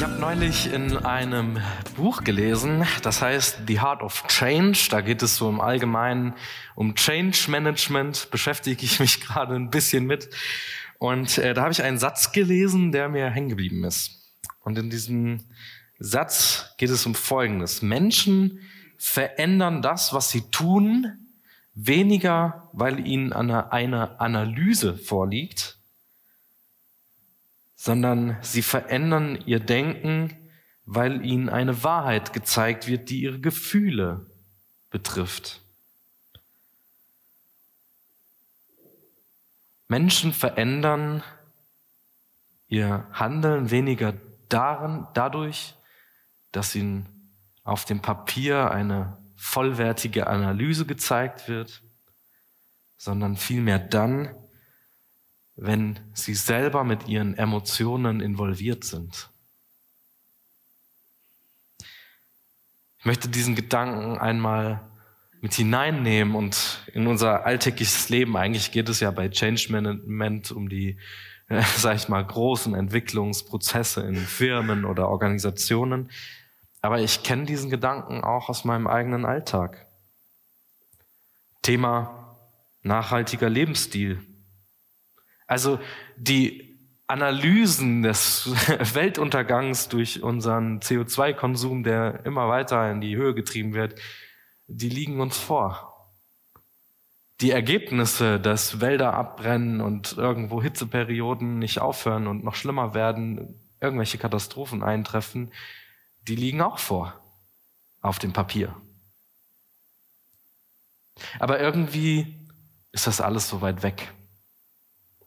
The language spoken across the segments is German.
Ich habe neulich in einem Buch gelesen, das heißt The Heart of Change. Da geht es so im Allgemeinen um Change Management, beschäftige ich mich gerade ein bisschen mit. Und äh, da habe ich einen Satz gelesen, der mir hängen geblieben ist. Und in diesem Satz geht es um Folgendes. Menschen verändern das, was sie tun, weniger, weil ihnen eine, eine Analyse vorliegt, sondern sie verändern ihr Denken, weil ihnen eine Wahrheit gezeigt wird, die ihre Gefühle betrifft. Menschen verändern ihr Handeln weniger darin, dadurch, dass ihnen auf dem Papier eine vollwertige Analyse gezeigt wird, sondern vielmehr dann, wenn sie selber mit ihren Emotionen involviert sind. Ich möchte diesen Gedanken einmal mit hineinnehmen und in unser alltägliches Leben. Eigentlich geht es ja bei Change Management um die, äh, sag ich mal, großen Entwicklungsprozesse in Firmen oder Organisationen. Aber ich kenne diesen Gedanken auch aus meinem eigenen Alltag. Thema nachhaltiger Lebensstil. Also die Analysen des Weltuntergangs durch unseren CO2-Konsum, der immer weiter in die Höhe getrieben wird, die liegen uns vor. Die Ergebnisse, dass Wälder abbrennen und irgendwo Hitzeperioden nicht aufhören und noch schlimmer werden, irgendwelche Katastrophen eintreffen, die liegen auch vor auf dem Papier. Aber irgendwie ist das alles so weit weg.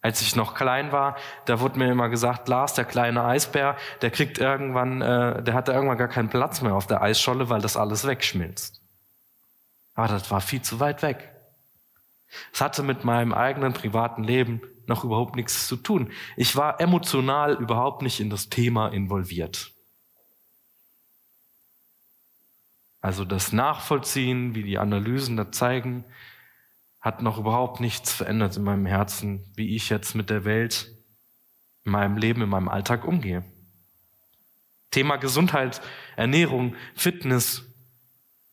Als ich noch klein war, da wurde mir immer gesagt, Lars, der kleine Eisbär, der kriegt irgendwann, äh, der hat da irgendwann gar keinen Platz mehr auf der Eisscholle, weil das alles wegschmilzt. Aber das war viel zu weit weg. Es hatte mit meinem eigenen privaten Leben noch überhaupt nichts zu tun. Ich war emotional überhaupt nicht in das Thema involviert. Also das Nachvollziehen, wie die Analysen da zeigen, hat noch überhaupt nichts verändert in meinem Herzen, wie ich jetzt mit der Welt, in meinem Leben, in meinem Alltag umgehe. Thema Gesundheit, Ernährung, Fitness,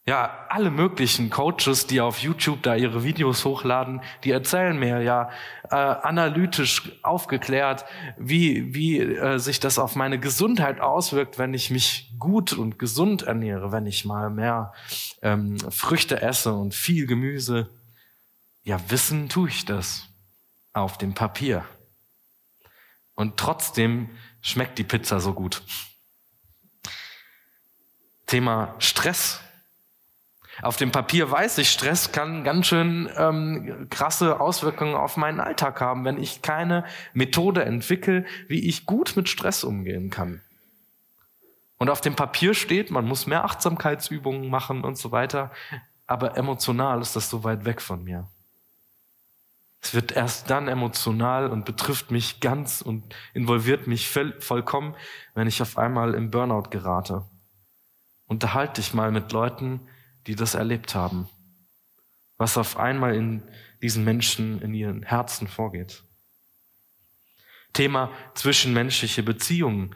ja, alle möglichen Coaches, die auf YouTube da ihre Videos hochladen, die erzählen mir ja äh, analytisch aufgeklärt, wie, wie äh, sich das auf meine Gesundheit auswirkt, wenn ich mich gut und gesund ernähre, wenn ich mal mehr ähm, Früchte esse und viel Gemüse. Ja, wissen tue ich das auf dem Papier. Und trotzdem schmeckt die Pizza so gut. Thema Stress. Auf dem Papier weiß ich, Stress kann ganz schön ähm, krasse Auswirkungen auf meinen Alltag haben, wenn ich keine Methode entwickle, wie ich gut mit Stress umgehen kann. Und auf dem Papier steht, man muss mehr Achtsamkeitsübungen machen und so weiter, aber emotional ist das so weit weg von mir. Es wird erst dann emotional und betrifft mich ganz und involviert mich vollkommen, wenn ich auf einmal im Burnout gerate. Unterhalte dich mal mit Leuten, die das erlebt haben. Was auf einmal in diesen Menschen, in ihren Herzen vorgeht. Thema zwischenmenschliche Beziehungen.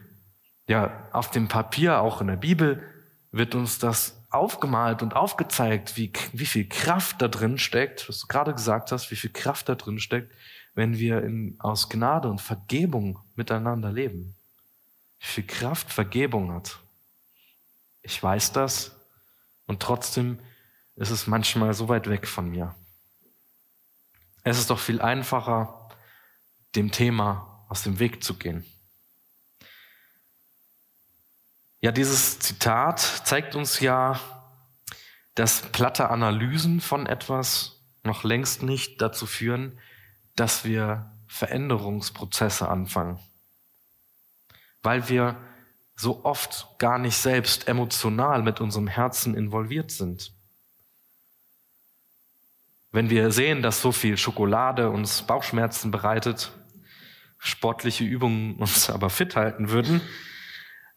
Ja, auf dem Papier, auch in der Bibel, wird uns das aufgemalt und aufgezeigt, wie, wie viel Kraft da drin steckt, was du gerade gesagt hast, wie viel Kraft da drin steckt, wenn wir in, aus Gnade und Vergebung miteinander leben. Wie viel Kraft Vergebung hat. Ich weiß das und trotzdem ist es manchmal so weit weg von mir. Es ist doch viel einfacher, dem Thema aus dem Weg zu gehen. Ja, dieses Zitat zeigt uns ja, dass platte Analysen von etwas noch längst nicht dazu führen, dass wir Veränderungsprozesse anfangen. Weil wir so oft gar nicht selbst emotional mit unserem Herzen involviert sind. Wenn wir sehen, dass so viel Schokolade uns Bauchschmerzen bereitet, sportliche Übungen uns aber fit halten würden,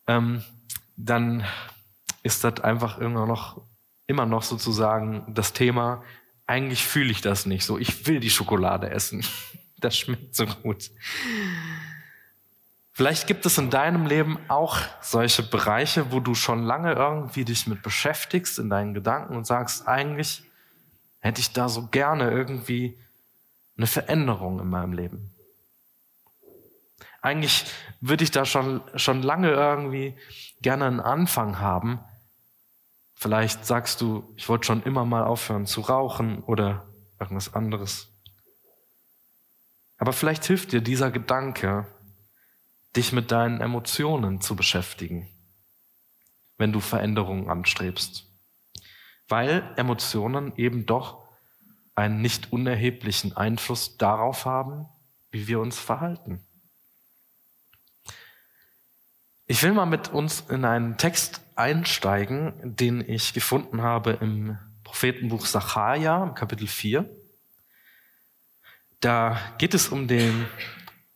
ähm, dann ist das einfach immer noch, immer noch sozusagen das Thema, eigentlich fühle ich das nicht so. Ich will die Schokolade essen. Das schmeckt so gut. Vielleicht gibt es in deinem Leben auch solche Bereiche, wo du schon lange irgendwie dich mit beschäftigst in deinen Gedanken und sagst, eigentlich hätte ich da so gerne irgendwie eine Veränderung in meinem Leben. Eigentlich würde ich da schon, schon lange irgendwie gerne einen Anfang haben. Vielleicht sagst du, ich wollte schon immer mal aufhören zu rauchen oder irgendwas anderes. Aber vielleicht hilft dir dieser Gedanke, dich mit deinen Emotionen zu beschäftigen, wenn du Veränderungen anstrebst. Weil Emotionen eben doch einen nicht unerheblichen Einfluss darauf haben, wie wir uns verhalten. Ich will mal mit uns in einen Text einsteigen, den ich gefunden habe im Prophetenbuch Sacharja, Kapitel 4. Da geht es um den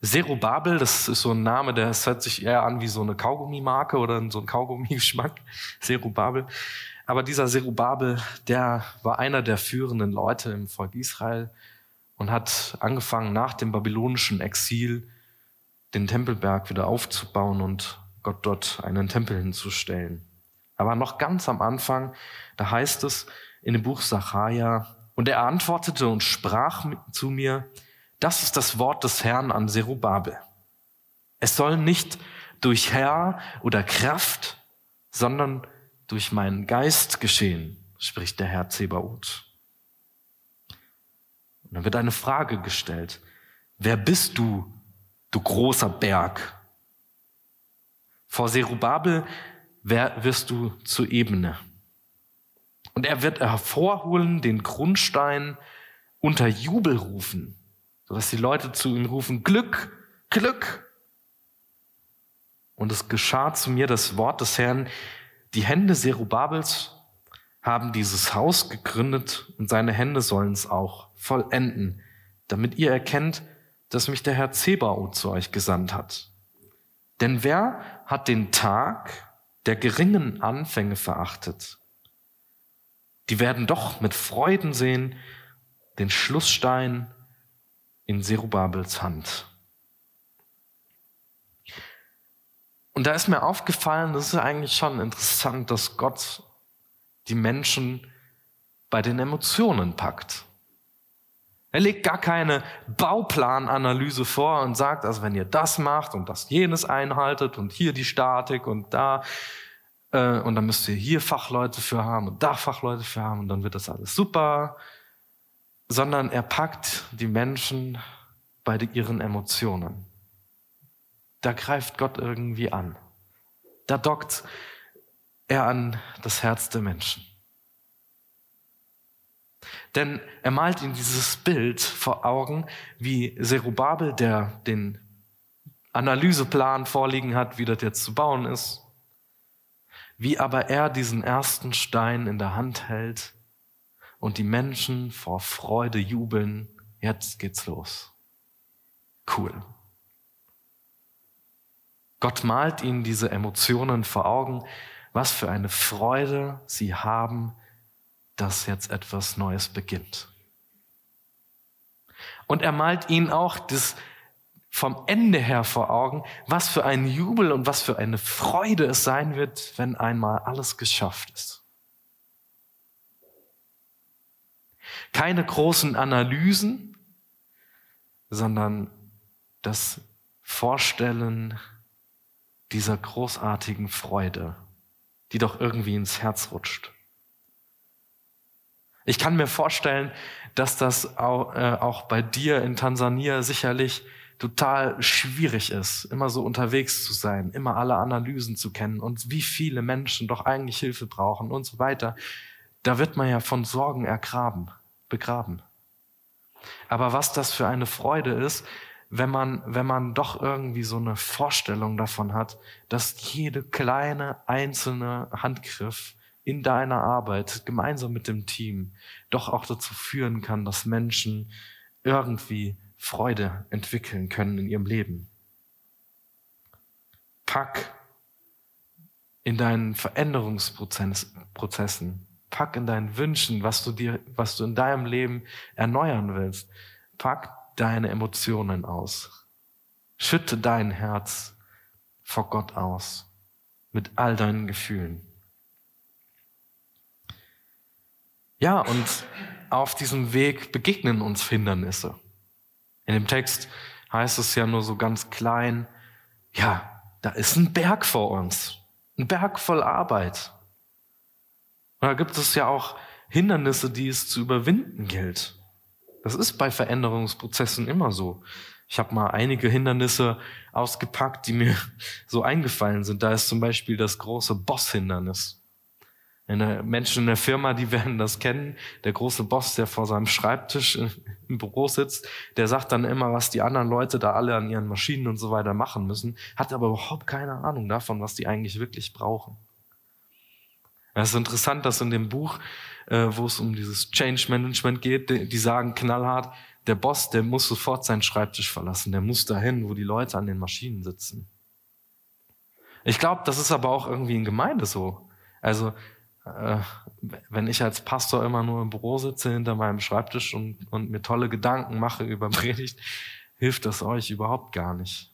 Zerubabel, das ist so ein Name, der hört sich eher an wie so eine Kaugummimarke oder so ein Kaugummi-Geschmack. Zerubabel. Aber dieser Zerubabel, der war einer der führenden Leute im Volk Israel und hat angefangen, nach dem babylonischen Exil den Tempelberg wieder aufzubauen und Gott dort einen Tempel hinzustellen. Aber noch ganz am Anfang, da heißt es in dem Buch Sacharja, und er antwortete und sprach zu mir, das ist das Wort des Herrn an Zerubabel. Es soll nicht durch Herr oder Kraft, sondern durch meinen Geist geschehen, spricht der Herr Zebaoth. Und dann wird eine Frage gestellt. Wer bist du, du großer Berg? Vor Zerubabel wirst du zur Ebene. Und er wird hervorholen den Grundstein unter Jubel rufen, sodass die Leute zu ihm rufen, Glück, Glück. Und es geschah zu mir das Wort des Herrn, die Hände Zerubabels haben dieses Haus gegründet und seine Hände sollen es auch vollenden, damit ihr erkennt, dass mich der Herr Zebaoth zu euch gesandt hat. Denn wer hat den Tag der geringen Anfänge verachtet? Die werden doch mit Freuden sehen den Schlussstein in Serubabels Hand. Und da ist mir aufgefallen, das ist eigentlich schon interessant, dass Gott die Menschen bei den Emotionen packt. Er legt gar keine Bauplananalyse vor und sagt, also wenn ihr das macht und das jenes einhaltet und hier die Statik und da äh, und dann müsst ihr hier Fachleute für haben und da Fachleute für haben und dann wird das alles super, sondern er packt die Menschen bei ihren Emotionen. Da greift Gott irgendwie an. Da dockt er an das Herz der Menschen. Denn er malt ihm dieses Bild vor Augen, wie Zerubabel, der den Analyseplan vorliegen hat, wie das jetzt zu bauen ist, wie aber er diesen ersten Stein in der Hand hält und die Menschen vor Freude jubeln, jetzt geht's los. Cool. Gott malt ihnen diese Emotionen vor Augen, was für eine Freude sie haben, dass jetzt etwas Neues beginnt. Und er malt ihnen auch das vom Ende her vor Augen, was für ein Jubel und was für eine Freude es sein wird, wenn einmal alles geschafft ist. Keine großen Analysen, sondern das Vorstellen dieser großartigen Freude, die doch irgendwie ins Herz rutscht. Ich kann mir vorstellen, dass das auch, äh, auch bei dir in Tansania sicherlich total schwierig ist, immer so unterwegs zu sein, immer alle Analysen zu kennen und wie viele Menschen doch eigentlich Hilfe brauchen und so weiter. Da wird man ja von Sorgen ergraben, begraben. Aber was das für eine Freude ist, wenn man, wenn man doch irgendwie so eine Vorstellung davon hat, dass jede kleine einzelne Handgriff in deiner Arbeit gemeinsam mit dem Team doch auch dazu führen kann, dass Menschen irgendwie Freude entwickeln können in ihrem Leben. Pack in deinen Veränderungsprozessen, pack in deinen Wünschen, was du dir, was du in deinem Leben erneuern willst. Pack deine Emotionen aus. Schütte dein Herz vor Gott aus mit all deinen Gefühlen. Ja, und auf diesem Weg begegnen uns Hindernisse. In dem Text heißt es ja nur so ganz klein, ja, da ist ein Berg vor uns, ein Berg voll Arbeit. Und da gibt es ja auch Hindernisse, die es zu überwinden gilt. Das ist bei Veränderungsprozessen immer so. Ich habe mal einige Hindernisse ausgepackt, die mir so eingefallen sind. Da ist zum Beispiel das große Boss-Hindernis. Menschen in der Firma, die werden das kennen. Der große Boss, der vor seinem Schreibtisch im Büro sitzt, der sagt dann immer, was die anderen Leute da alle an ihren Maschinen und so weiter machen müssen, hat aber überhaupt keine Ahnung davon, was die eigentlich wirklich brauchen. Es ist interessant, dass in dem Buch, äh, wo es um dieses Change Management geht, die sagen knallhart, der Boss, der muss sofort seinen Schreibtisch verlassen, der muss dahin, wo die Leute an den Maschinen sitzen. Ich glaube, das ist aber auch irgendwie in Gemeinde so. Also wenn ich als Pastor immer nur im Büro sitze hinter meinem Schreibtisch und, und mir tolle Gedanken mache über Predigt, hilft das euch überhaupt gar nicht.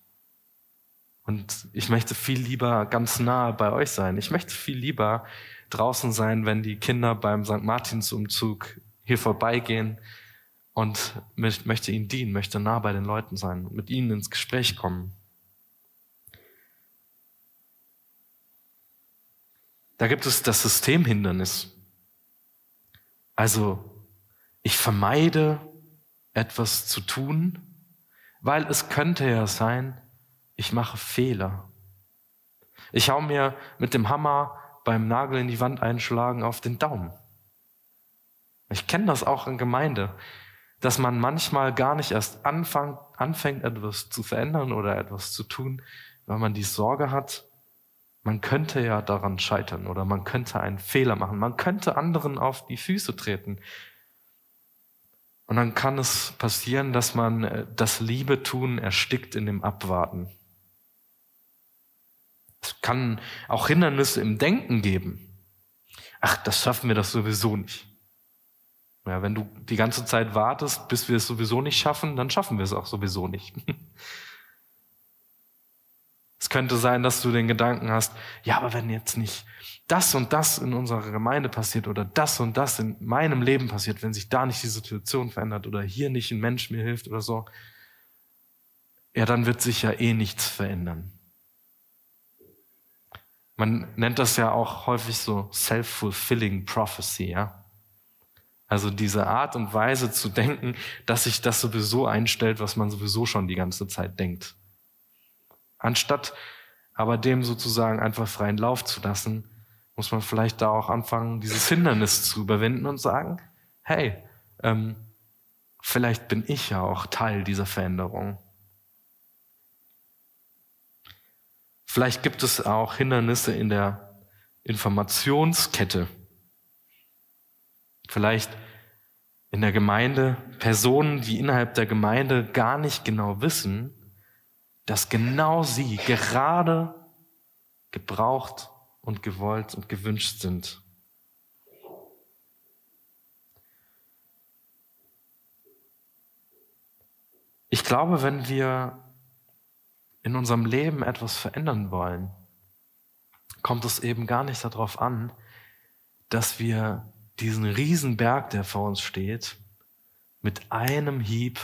Und ich möchte viel lieber ganz nah bei euch sein. Ich möchte viel lieber draußen sein, wenn die Kinder beim St. Martinsumzug hier vorbeigehen und möchte ihnen dienen, möchte nah bei den Leuten sein und mit ihnen ins Gespräch kommen. Da gibt es das Systemhindernis. Also ich vermeide etwas zu tun, weil es könnte ja sein, ich mache Fehler. Ich hau mir mit dem Hammer beim Nagel in die Wand einschlagen auf den Daumen. Ich kenne das auch in Gemeinde, dass man manchmal gar nicht erst anfang, anfängt, etwas zu verändern oder etwas zu tun, weil man die Sorge hat, man könnte ja daran scheitern oder man könnte einen Fehler machen. Man könnte anderen auf die Füße treten. Und dann kann es passieren, dass man äh, das Liebe tun erstickt in dem Abwarten. Es kann auch Hindernisse im Denken geben. Ach, das schaffen wir das sowieso nicht. Ja, wenn du die ganze Zeit wartest, bis wir es sowieso nicht schaffen, dann schaffen wir es auch sowieso nicht. Es könnte sein, dass du den Gedanken hast, ja, aber wenn jetzt nicht das und das in unserer Gemeinde passiert oder das und das in meinem Leben passiert, wenn sich da nicht die Situation verändert oder hier nicht ein Mensch mir hilft oder so, ja, dann wird sich ja eh nichts verändern. Man nennt das ja auch häufig so self-fulfilling prophecy, ja. Also diese Art und Weise zu denken, dass sich das sowieso einstellt, was man sowieso schon die ganze Zeit denkt. Anstatt aber dem sozusagen einfach freien Lauf zu lassen, muss man vielleicht da auch anfangen, dieses Hindernis zu überwinden und sagen, hey, ähm, vielleicht bin ich ja auch Teil dieser Veränderung. Vielleicht gibt es auch Hindernisse in der Informationskette. Vielleicht in der Gemeinde Personen, die innerhalb der Gemeinde gar nicht genau wissen, dass genau sie gerade gebraucht und gewollt und gewünscht sind. Ich glaube, wenn wir in unserem Leben etwas verändern wollen, kommt es eben gar nicht darauf an, dass wir diesen Riesenberg, der vor uns steht, mit einem Hieb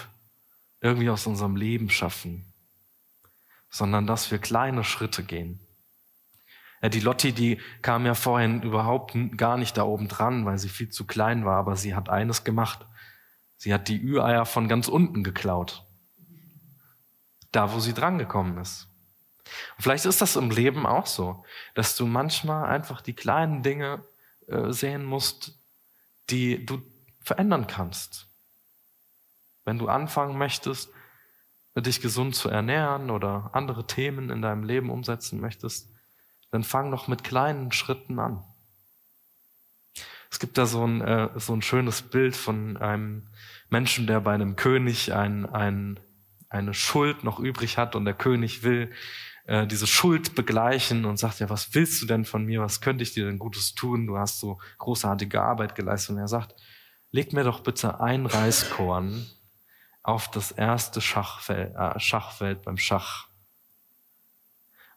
irgendwie aus unserem Leben schaffen sondern dass wir kleine Schritte gehen. Ja, die Lotti, die kam ja vorhin überhaupt gar nicht da oben dran, weil sie viel zu klein war, aber sie hat eines gemacht. Sie hat die Ü-Eier von ganz unten geklaut. Da, wo sie drangekommen ist. Und vielleicht ist das im Leben auch so, dass du manchmal einfach die kleinen Dinge äh, sehen musst, die du verändern kannst. Wenn du anfangen möchtest, dich gesund zu ernähren oder andere Themen in deinem Leben umsetzen möchtest, dann fang noch mit kleinen Schritten an. Es gibt da so ein, äh, so ein schönes Bild von einem Menschen, der bei einem König ein, ein, eine Schuld noch übrig hat und der König will äh, diese Schuld begleichen und sagt, ja, was willst du denn von mir? Was könnte ich dir denn Gutes tun? Du hast so großartige Arbeit geleistet. Und er sagt, leg mir doch bitte ein Reiskorn auf das erste Schachfeld, äh, Schachfeld beim Schach.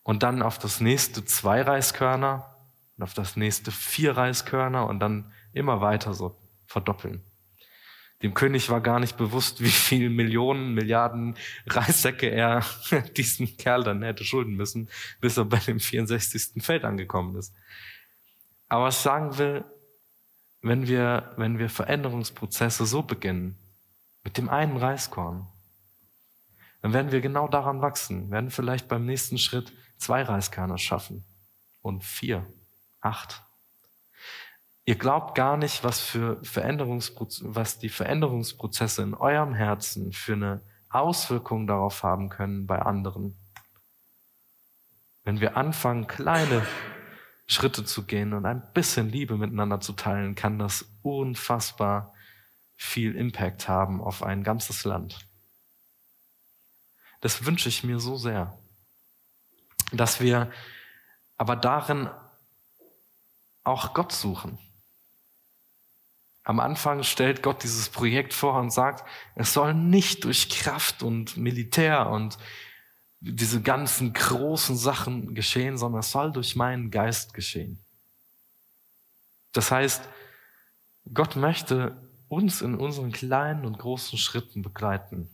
Und dann auf das nächste zwei Reiskörner und auf das nächste vier Reiskörner und dann immer weiter so verdoppeln. Dem König war gar nicht bewusst, wie viel Millionen, Milliarden Reissäcke er diesen Kerl dann hätte schulden müssen, bis er bei dem 64. Feld angekommen ist. Aber was sagen will, wenn wir, wenn wir Veränderungsprozesse so beginnen, mit dem einen Reiskorn, dann werden wir genau daran wachsen, werden vielleicht beim nächsten Schritt zwei Reiskörner schaffen und vier, acht. Ihr glaubt gar nicht, was für Veränderungsproz was die Veränderungsprozesse in eurem Herzen für eine Auswirkung darauf haben können bei anderen. Wenn wir anfangen, kleine Schritte zu gehen und ein bisschen Liebe miteinander zu teilen, kann das unfassbar viel Impact haben auf ein ganzes Land. Das wünsche ich mir so sehr, dass wir aber darin auch Gott suchen. Am Anfang stellt Gott dieses Projekt vor und sagt, es soll nicht durch Kraft und Militär und diese ganzen großen Sachen geschehen, sondern es soll durch meinen Geist geschehen. Das heißt, Gott möchte uns in unseren kleinen und großen Schritten begleiten,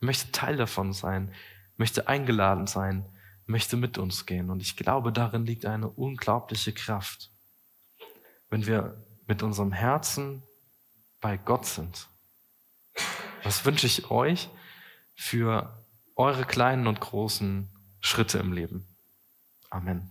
möchte Teil davon sein, möchte eingeladen sein, möchte mit uns gehen. Und ich glaube, darin liegt eine unglaubliche Kraft, wenn wir mit unserem Herzen bei Gott sind. Was wünsche ich euch für eure kleinen und großen Schritte im Leben? Amen.